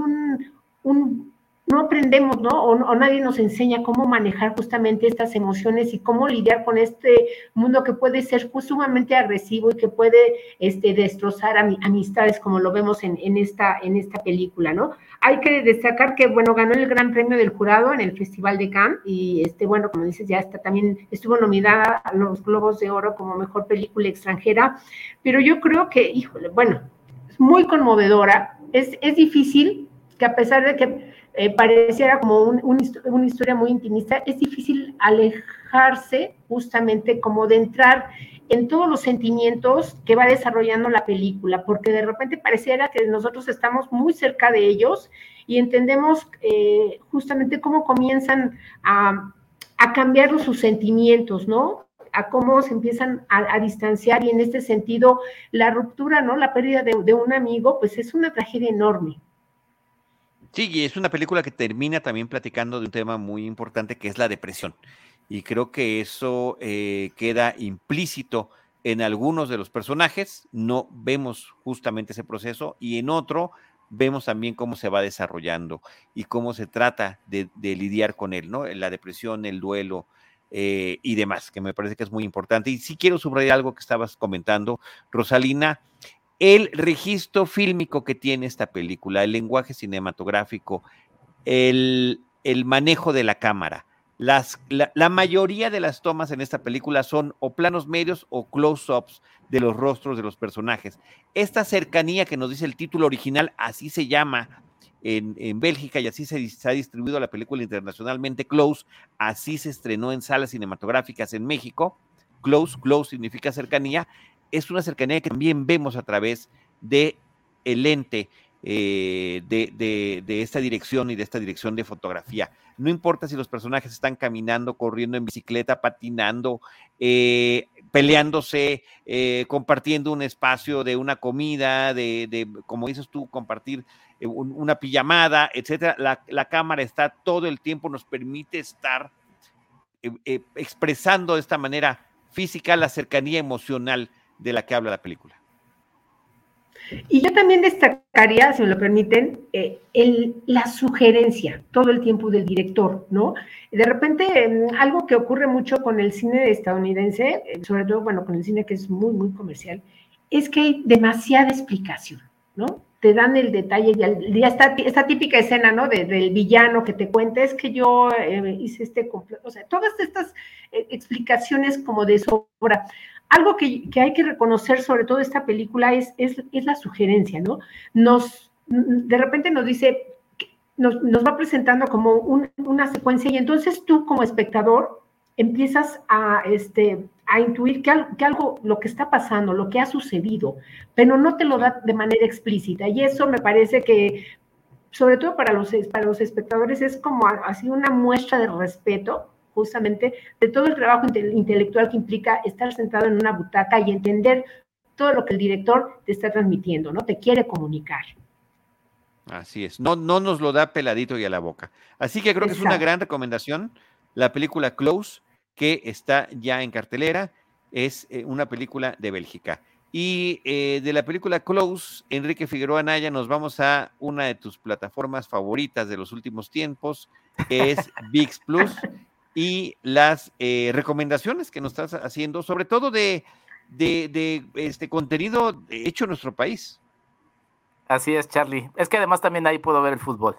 un no aprendemos, ¿no? O, nadie nos enseña cómo manejar justamente estas emociones y cómo lidiar con este mundo que puede ser sumamente agresivo y que puede este, destrozar amistades, como lo vemos en, esta, en esta película, ¿no? Hay que destacar que, bueno, ganó el Gran Premio del Jurado en el Festival de Cannes y, este, bueno, como dices, ya está también, estuvo nominada a los Globos de Oro como Mejor Película Extranjera, pero yo creo que, híjole, bueno, es muy conmovedora, es, es difícil que a pesar de que eh, pareciera como una historia muy intimista, es difícil alejarse justamente como de entrar en todos los sentimientos que va desarrollando la película, porque de repente pareciera que nosotros estamos muy cerca de ellos y entendemos eh, justamente cómo comienzan a, cambiar sus sentimientos, ¿no? a cómo se empiezan a, distanciar y en este sentido la ruptura, ¿no? La pérdida de, un amigo, pues es una tragedia enorme. Sí, y es una película que termina también platicando de un tema muy importante que es la depresión. Y creo que eso eh, queda implícito en algunos de los personajes, no vemos justamente ese proceso, y en otro vemos también cómo se va desarrollando y cómo se trata de, lidiar con él, ¿no? La depresión, el duelo, eh, y demás, que me parece que es muy importante. Y sí quiero subrayar algo que estabas comentando, Rosalina, el registro fílmico que tiene esta película, el lenguaje cinematográfico, el, manejo de la cámara. Las, la, mayoría de las tomas en esta película son o planos medios o close-ups de los rostros de los personajes. Esta cercanía que nos dice el título original, así se llama en, en, Bélgica y así se, ha distribuido la película internacionalmente. Close, así se estrenó en salas cinematográficas en México. Close, close significa cercanía. Es una cercanía que también vemos a través de el lente eh, de, de, esta dirección y de esta dirección de fotografía. No importa si los personajes están caminando, corriendo en bicicleta, patinando, eh, peleándose, eh, compartiendo un espacio de una comida, de, como dices tú, compartir un, una pijamada, etcétera. La, la, cámara está todo el tiempo, nos permite estar expresando de esta manera física la cercanía emocional de la que habla la película. Y yo también destacaría, si me lo permiten, eh, la sugerencia todo el tiempo del director, ¿no? De repente, algo que ocurre mucho con el cine estadounidense, eh, sobre todo, bueno, con el cine que es muy, muy comercial, es que hay demasiada explicación, ¿no? Te dan el detalle, ya, está esta típica escena, ¿no? De, del villano que te cuenta, es que yo eh, hice este completo, o sea, todas estas explicaciones como de sobra algo que, que, hay que reconocer sobre todo esta película es, es, es, la sugerencia, ¿no? Nos, de repente nos dice, nos, nos va presentando como un, una secuencia y entonces tú como espectador empiezas a, este, a intuir que, que, algo, lo que está pasando, lo que ha sucedido, pero no te lo da de manera explícita. Y eso me parece que, sobre todo para los, para los espectadores, es como así una muestra de respeto justamente de todo el trabajo intelectual que implica estar sentado en una butaca y entender todo lo que el director te está transmitiendo, ¿no? Te quiere comunicar. Así es, no, no nos lo da peladito y a la boca. Así que creo Exacto. que es una gran recomendación la película Close, que está ya en cartelera, es eh, una película de Bélgica. Y eh, de la película Close, Enrique Figueroa Naya, nos vamos a una de tus plataformas favoritas de los últimos tiempos, que es *laughs* VIX Plus, y las eh, recomendaciones que nos estás haciendo, sobre todo de, de, de, este contenido hecho en nuestro país. Así es, Charlie. Es que además también ahí puedo ver el fútbol.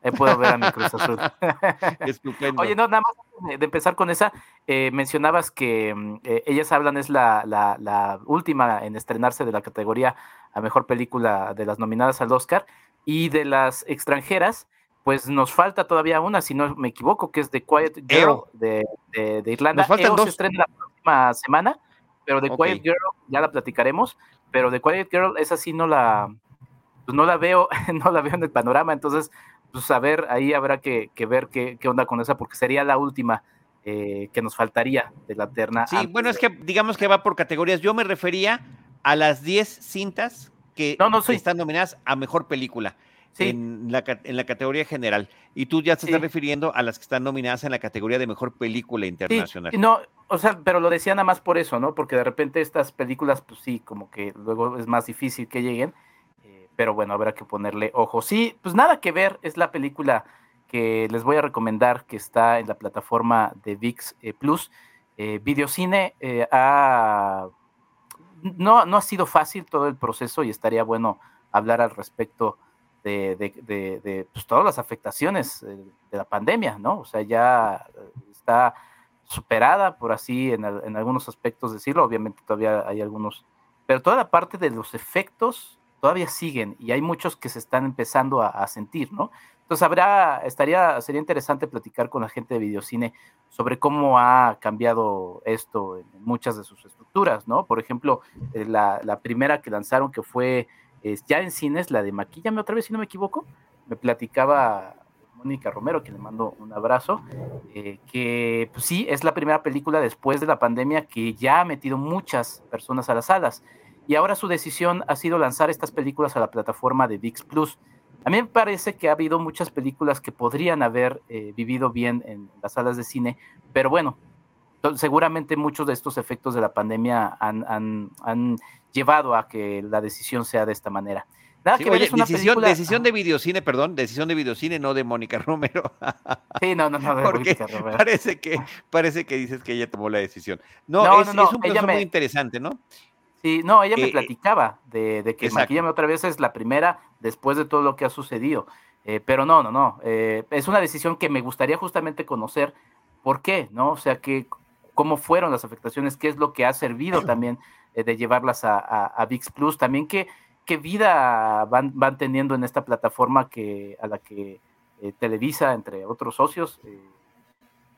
Ahí puedo ver a mi Cruz Azul. *laughs* Estupendo. Oye, no, nada más de empezar con esa, eh, mencionabas que eh, Ellas Hablan es la, la, la, última en estrenarse de la categoría a mejor película de las nominadas al Oscar y de las extranjeras pues nos falta todavía una, si no me equivoco, que es The Quiet Girl de, de, de, Irlanda. Nos faltan EO dos. se estrena la próxima semana, pero The okay. Quiet Girl ya la platicaremos, pero The Quiet Girl esa sí no la, pues no la veo, *laughs* no la veo en el panorama, entonces, pues a ver, ahí habrá que, que ver qué, qué, onda con esa, porque sería la última eh, que nos faltaría de la terna. Sí, bueno, es que digamos que va por categorías. Yo me refería a las 10 cintas que no, no, soy... están nominadas a mejor película sí. en, la, en, la, categoría general. Y tú ya te sí. estás refiriendo a las que están nominadas en la categoría de mejor película internacional. Sí, no, o sea, pero lo decía nada más por eso, ¿no? Porque de repente estas películas, pues sí, como que luego es más difícil que lleguen. Eh, pero bueno, habrá que ponerle ojo. Sí, pues nada que ver, es la película que les voy a recomendar que está en la plataforma de VIX eh, Plus. Eh, Videocine ha... no, no ha sido fácil todo el proceso y estaría bueno hablar al respecto de, de, de, pues, todas las afectaciones eh, de la pandemia, ¿no? O sea, ya está superada, por así, en, en, algunos aspectos decirlo, obviamente todavía hay algunos, pero toda la parte de los efectos todavía siguen y hay muchos que se están empezando a, a sentir, ¿no? Entonces habrá, estaría, sería interesante platicar con la gente de videocine sobre cómo ha cambiado esto en muchas de sus estructuras, ¿no? Por ejemplo, eh, la, la primera que lanzaron que fue ya en cines, la de Maquillame otra vez, si no me equivoco, me platicaba Mónica Romero, que le mando un abrazo, eh, que pues sí, es la primera película después de la pandemia que ya ha metido muchas personas a las salas. Y ahora su decisión ha sido lanzar estas películas a la plataforma de VIX Plus. A mí me parece que ha habido muchas películas que podrían haber eh, vivido bien en las salas de cine, pero bueno, seguramente muchos de estos efectos de la pandemia han, llevado a que la decisión sea de esta manera. Nada sí, que oye, es una decisión, película... decisión de videocine, perdón, decisión de videocine, no de Mónica Romero. *laughs* Sí, no, no, no, de Porque Mónica Romero. Parece que, parece que dices que ella tomó la decisión. No, no es, no, no, es un proceso me... muy interesante, ¿no? Sí, no, ella me eh, platicaba de, de que Maquillame otra vez es la primera después de todo lo que ha sucedido. Eh, pero no, no, no. Eh, es una decisión que me gustaría justamente conocer por qué, ¿no? O sea, que cómo fueron las afectaciones, qué es lo que ha servido también eh, de llevarlas a, a, a, VIX Plus, también que qué vida van, van teniendo en esta plataforma que, a la que eh, Televisa, entre otros socios, eh,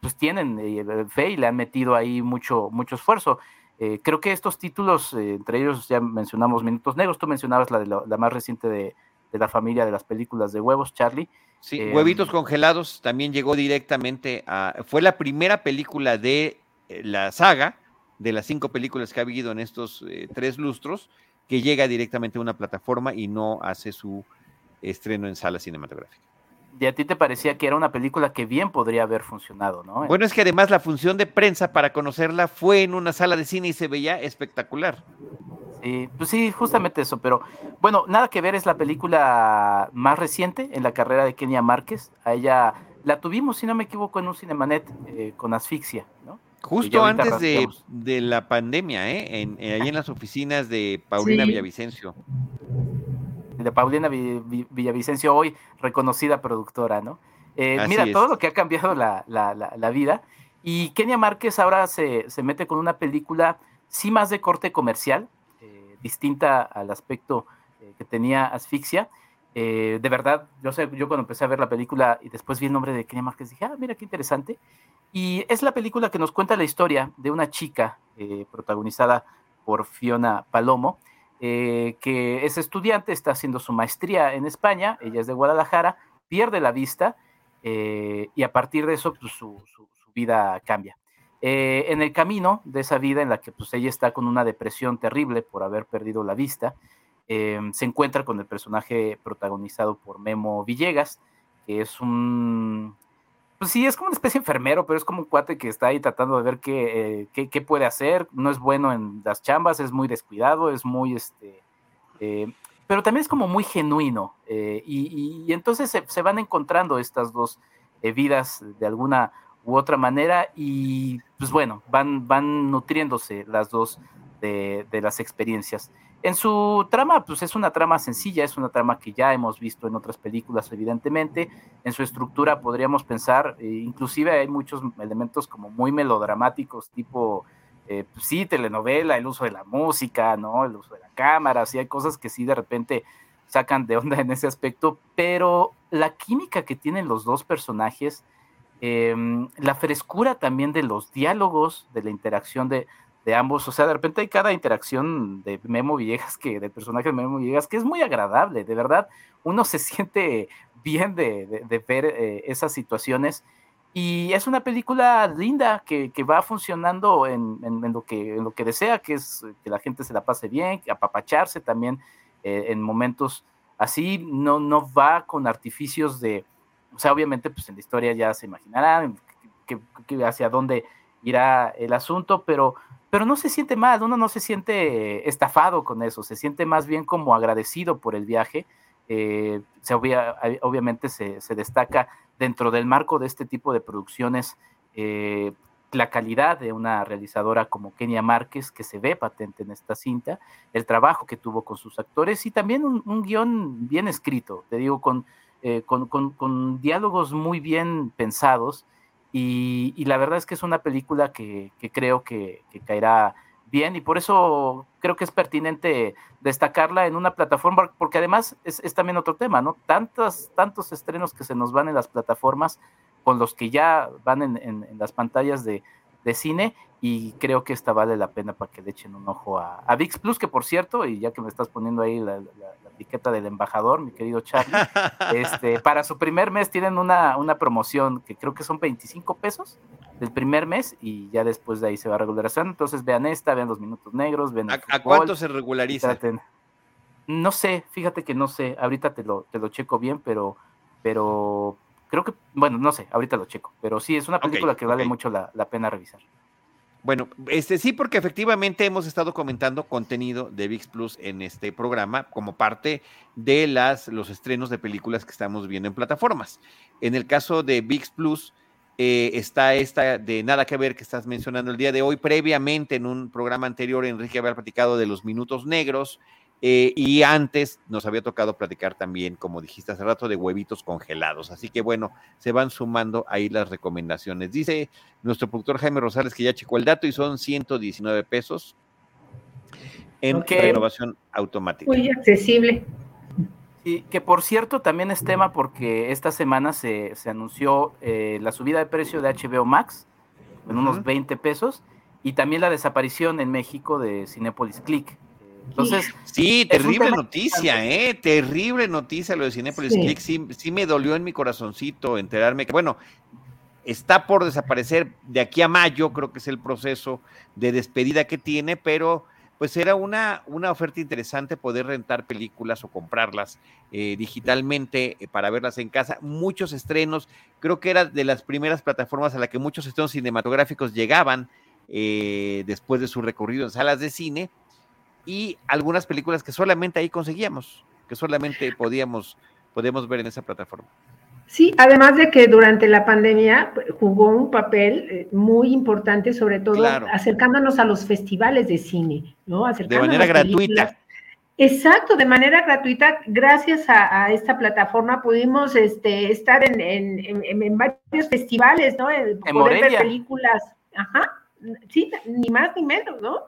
pues tienen fe y le han metido ahí mucho, mucho esfuerzo. creo que estos títulos, entre ellos ya mencionamos Minutos Negros, tú mencionabas la, de la, más reciente de, de, la familia de las películas de huevos, Charlie. Sí, Huevitos Congelados también llegó directamente a... Fue la primera película de la saga, de las cinco películas que ha habido en estos tres lustros, que llega directamente a una plataforma y no hace su estreno en sala cinematográfica. Y a ti te parecía que era una película que bien podría haber funcionado, ¿no? Bueno, es que además la función de prensa para conocerla fue en una sala de cine y se veía espectacular. Sí, pues sí, justamente eso, pero bueno, nada que ver es la película más reciente en la carrera de Kenia Márquez. A ella la tuvimos, si no me equivoco, en un Cinemanet eh, con asfixia, ¿no? Justo antes de, la pandemia, ¿eh? En, eh, ahí en las oficinas de Paulina Villavicencio. De Paulina Villavicencio, hoy reconocida productora, ¿no? Eh, mira, todo lo que ha cambiado la, vida. Y Kenia Márquez ahora se, mete con una película, sí más de corte comercial, eh, distinta al aspecto que tenía Asfixia. De verdad, yo sé, yo cuando empecé a ver la película y después vi el nombre de Kenia Márquez, dije, ah, mira qué interesante. Y es la película que nos cuenta la historia de una chica eh, protagonizada por Fiona Palomo, eh, que es estudiante, está haciendo su maestría en España, ella es de Guadalajara, pierde la vista eh, y a partir de eso pues, su, vida cambia. en el camino de esa vida en la que pues, ella está con una depresión terrible por haber perdido la vista, se encuentra con el personaje protagonizado por Memo Villegas, que es un pues sí, es como una especie de enfermero, pero es como un cuate que está ahí tratando de ver qué, eh, qué, puede hacer. No es bueno en las chambas, es muy descuidado, es muy, este, eh, pero también es como muy genuino. Eh, y, entonces se, van encontrando estas dos vidas de alguna u otra manera y pues bueno, van, van nutriéndose las dos de, de las experiencias. En su trama, pues es una trama sencilla, es una trama que ya hemos visto en otras películas, evidentemente. En su estructura podríamos pensar, eh, inclusive hay muchos elementos como muy melodramáticos, tipo, eh, pues sí, telenovela, el uso de la música, ¿no? El uso de la cámara, sí hay cosas que sí de repente sacan de onda en ese aspecto, pero la química que tienen los dos personajes, em, la frescura también de los diálogos, de la interacción de, de ambos. O sea, de repente hay cada interacción de Memo Villegas, que del personaje de Memo Villegas, que es muy agradable, de verdad. Uno se *laughs* siente bien de, ver eh, esas situaciones. Y es una película linda que, va funcionando en, lo que, en lo que desea, que es que la gente se la pase bien, apapacharse también eh, en momentos así. No, no va con artificios de. O sea, obviamente, pues en la historia ya se imaginarán hacia dónde irá el asunto, pero pero no se siente mal, uno no se siente estafado con eso, se siente más bien como agradecido por el viaje. Eh, se obviamente se, destaca dentro del marco de este tipo de producciones eh, la calidad de una realizadora como Kenia Márquez, que se ve patente en esta cinta, el trabajo que tuvo con sus actores y también un, guion bien escrito, te digo, con, eh, con diálogos muy bien pensados y, la verdad es que es una película que, creo que, caerá bien y por eso creo que es pertinente destacarla en una plataforma, porque además es, también otro tema, ¿no? Tantos, tantos estrenos que se nos van en las plataformas con los que ya van en las pantallas de, de cine y creo que esta vale la pena para que le echen un ojo a, a VIX Plus, que por cierto, y ya que me estás poniendo ahí la, etiqueta del embajador, mi querido Charlie, *laughs* este, para su primer mes tienen una, una promoción que creo que son 25 pesos del primer mes y ya después de ahí se va a regularizar. Entonces vean esta, vean los minutos negros, vean ¿A, cuánto se regulariza? No sé, fíjate que no sé, ahorita te lo, te lo checo bien, pero, pero creo que, bueno, no sé, ahorita lo checo, pero sí, es una película que vale mucho la, pena revisar. Bueno, este sí, porque efectivamente hemos estado comentando contenido de VIX Plus en este programa como parte de las, los estrenos de películas que estamos viendo en plataformas. En el caso de VIX Plus, eh, está esta de nada que ver que estás mencionando el día de hoy. Previamente, en un programa anterior, Enrique había platicado de los minutos negros, eh, y antes nos había tocado platicar también, como dijiste hace rato, de huevitos congelados. Así que bueno, se van sumando ahí las recomendaciones. Dice nuestro productor Jaime Rosales que ya checó el dato y son 119 pesos. en renovación automática. Muy accesible. Sí, que por cierto también es tema porque esta semana se, anunció eh, la subida de precio de HBO Max en unos 20 pesos y también la desaparición en México de Cinepolis Click. Entonces, sí, terrible noticia, ¿eh? Terrible noticia lo de Cinepolis Click. Sí, sí me dolió en mi corazoncito enterarme que, bueno, está por desaparecer de aquí a mayo, creo que es el proceso de despedida que tiene, pero pues era una, una oferta interesante poder rentar películas o comprarlas eh, digitalmente eh, para verlas en casa. Muchos estrenos, creo que era de las primeras plataformas a la que muchos estrenos cinematográficos llegaban eh, después de su recorrido en salas de cine y algunas películas que solamente ahí conseguíamos, que solamente podíamos, podíamos ver en esa plataforma. Sí, además de que durante la pandemia jugó un papel eh, muy importante, sobre todo acercándonos a los festivales de cine, ¿no? de manera gratuita. Exacto, de manera gratuita, gracias a, esta plataforma pudimos este, estar en, en, varios festivales, ¿no? En poder ver películas. Ajá sí, ni más ni menos, ¿no?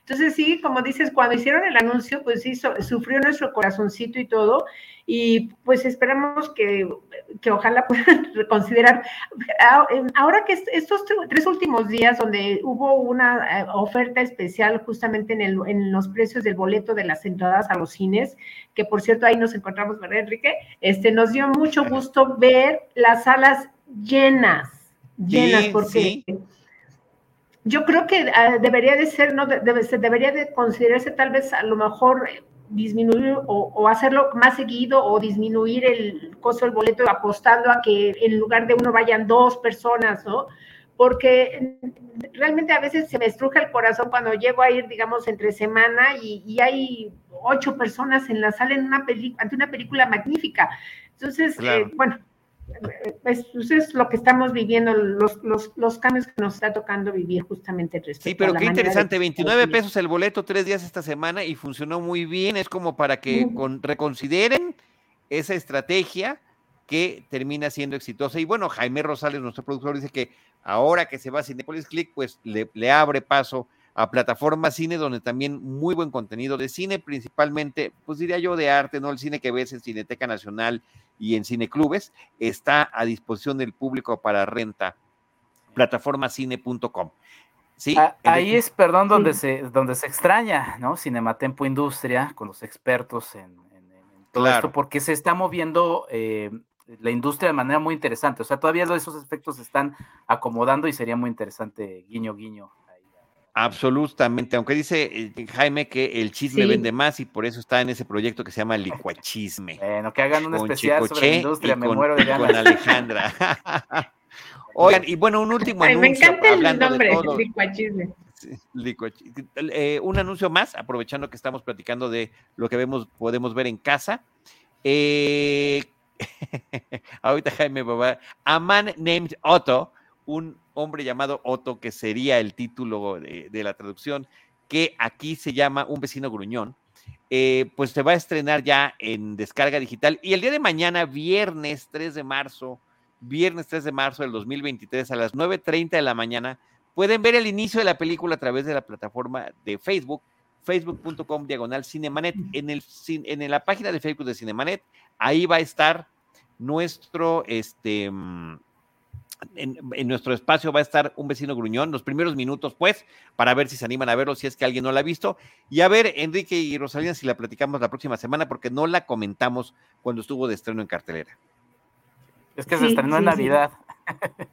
Entonces sí, como dices, cuando hicieron el anuncio, pues sí, sufrió nuestro corazoncito y todo, y pues esperamos que, ojalá puedan *laughs* reconsiderar. Ahora que estos tres últimos días donde hubo una eh, oferta especial justamente en, el, en los precios del boleto de las entradas a los cines, que por cierto ahí nos encontramos, ¿verdad, Enrique? Este, nos dio mucho gusto ver las salas llenas, llenas, porque yo creo que ah, debería de ser, no debe, se debería de considerarse tal vez a lo mejor disminuir o, hacerlo más seguido o disminuir el costo del boleto apostando a que en lugar de uno vayan dos personas, ¿no? Porque realmente a veces se me estruja el corazón cuando llego a ir, digamos, entre semana y, hay ocho personas en la sala en una ante una película magnífica. Entonces, eh, bueno, pues, pues, es lo que estamos viviendo, los, los, los, cambios que nos está tocando vivir justamente respecto Sí, pero qué interesante, 29 pesos el boleto, tres días esta semana y funcionó muy bien, es como para que reconsideren esa estrategia que termina siendo exitosa. Y bueno, Jaime Rosales, nuestro productor, dice que ahora que se va a Cinepolis Click, pues le, le abre paso a plataforma cine, donde también muy buen contenido de cine, principalmente, pues diría yo, de arte, ¿no? El cine que ves en Cineteca Nacional y en cineclubes, está a disposición del público para renta, plataformacine.com. Sí, ah, ahí es, perdón, donde se, donde se extraña, ¿no? Cinematempo Industria, con los expertos en, todo esto, porque se está moviendo eh, la industria de manera muy interesante. O sea, todavía esos efectos se están acomodando y sería muy interesante, guiño, guiño, Absolutamente, aunque dice eh, Jaime que el chisme vende más y por eso está en ese proyecto que se llama Licuachisme. Bueno, que hagan un especial sobre la industria, me muero de ganas. Con Alejandra. *laughs* Oigan, y bueno, un último anuncio. Me encanta el nombre, Licuachisme. Eh, un anuncio más, aprovechando que estamos platicando de lo que vemos, podemos ver en casa. Eh, *laughs* ahorita Jaime va a Man Named Otto un hombre llamado Otto, que sería el título de, la traducción, que aquí se llama Un vecino gruñón, eh, pues se va a estrenar ya en descarga digital y el día de mañana, viernes 3 de marzo, viernes 3 de marzo del 2023 a las 9.30 de la mañana, pueden ver el inicio de la película a través de la plataforma de Facebook, facebook.com diagonal Cinemanet. En, el, en la página de Facebook de Cinemanet, ahí va a estar nuestro, este, en, nuestro espacio va a estar un vecino gruñón, los primeros minutos, pues, para ver si se animan a verlo, si es que alguien no la ha visto. Y a ver, Enrique y Rosalina, si la platicamos la próxima semana, porque no la comentamos cuando estuvo de estreno en cartelera. Es que se estrenó en Navidad. *laughs*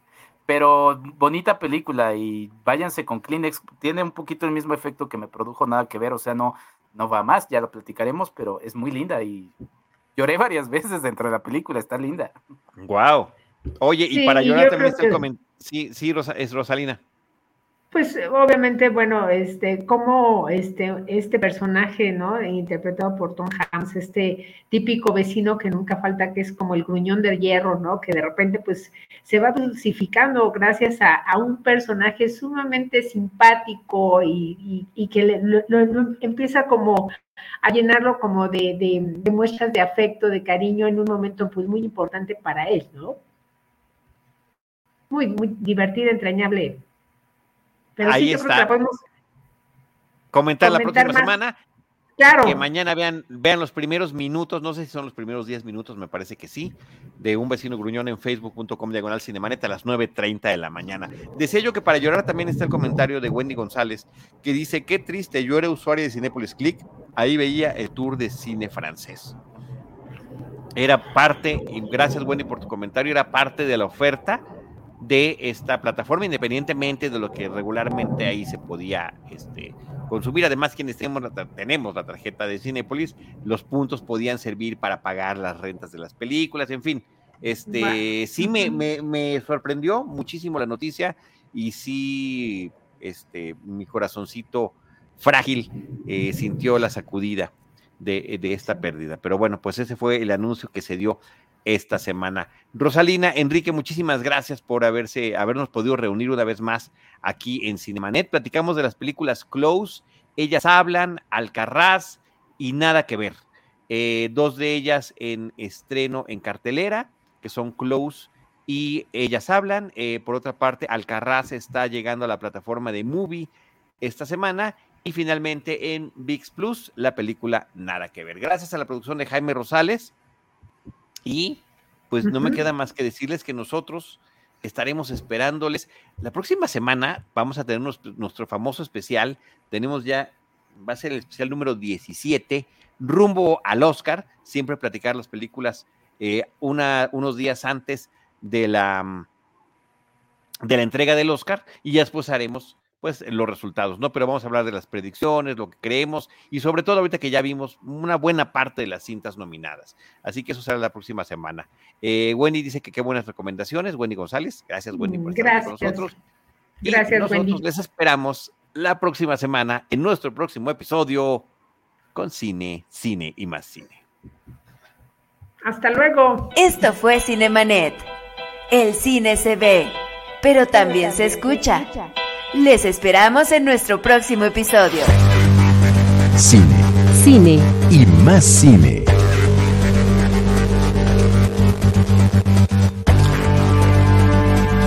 Pero bonita película y váyanse con Kleenex. Tiene un poquito el mismo efecto que me produjo nada que ver, o sea, no, no va más, ya lo platicaremos, pero es muy linda y lloré varias *laughs* veces dentro de la película, está linda. Wow. Oye, y para llorar también está el Sí, sí, es Rosalina. Pues obviamente, bueno, este, como este, este personaje, ¿no? Interpretado por Tom Hanks, este típico vecino que nunca falta, que es como el gruñón del hierro, ¿no? Que de repente, pues, se va dulcificando gracias a, un personaje sumamente simpático y, que empieza como a llenarlo como de, de muestras de afecto, de cariño en un momento, pues, muy importante para él, ¿no? Muy, muy divertida, entrañable. Pero Ahí está. comentar, la próxima semana. Claro. Que mañana vean, vean los primeros minutos, no sé si son los primeros 10 minutos, me parece que sí, de un vecino gruñón en facebook.com diagonal cinemaneta a las 9.30 de la mañana. Decía yo que para llorar también está el comentario de Wendy González, que dice, qué triste, yo era usuario de Cinepolis Click, ahí veía el tour de cine francés. Era parte, y gracias Wendy por tu comentario, era parte de la oferta de esta plataforma, independientemente de lo que regularmente ahí se podía este, consumir. Además, quienes tenemos la, tenemos la tarjeta de Cinepolis, los puntos podían servir para pagar las rentas de las películas, en fin. Este, sí me, me, sorprendió muchísimo la noticia y sí, este, mi corazoncito frágil eh, sintió la sacudida de, de, esta pérdida. Pero bueno, pues ese fue el anuncio que se dio esta semana. Rosalina, Enrique, muchísimas gracias por haberse, habernos podido reunir una vez más aquí en Cinemanet. Platicamos de las películas Close, Ellas Hablan, Alcarraz y Nada que Ver. Eh, dos de ellas en estreno en cartelera, que son Close y Ellas Hablan. Eh, por otra parte, Alcarraz está llegando a la plataforma de Movie esta semana. Y finalmente en VIX Plus, la película Nada que Ver. Gracias a la producción de Jaime Rosales y pues no me queda más que decirles que nosotros estaremos esperándoles. La próxima semana vamos a tener nuestro, famoso especial. Tenemos ya, va a ser el especial número 17, rumbo al Oscar. Siempre platicar las películas eh, una, unos días antes de la, de la entrega del Oscar y ya después haremos pues los resultados, ¿no? Pero vamos a hablar de las predicciones, lo que creemos y sobre todo ahorita que ya vimos una buena parte de las cintas nominadas. Así que eso será la próxima semana. Eh, Wendy dice que qué buenas recomendaciones, Wendy González. Gracias, Wendy, por estar con nosotros. Gracias, nosotros Wendy. Les esperamos la próxima semana en nuestro próximo episodio con cine, cine y más cine. Hasta luego. Esto fue Cinemanet. El cine se ve, pero también se escucha. Les esperamos en nuestro próximo episodio. Cine. Cine. Y más cine.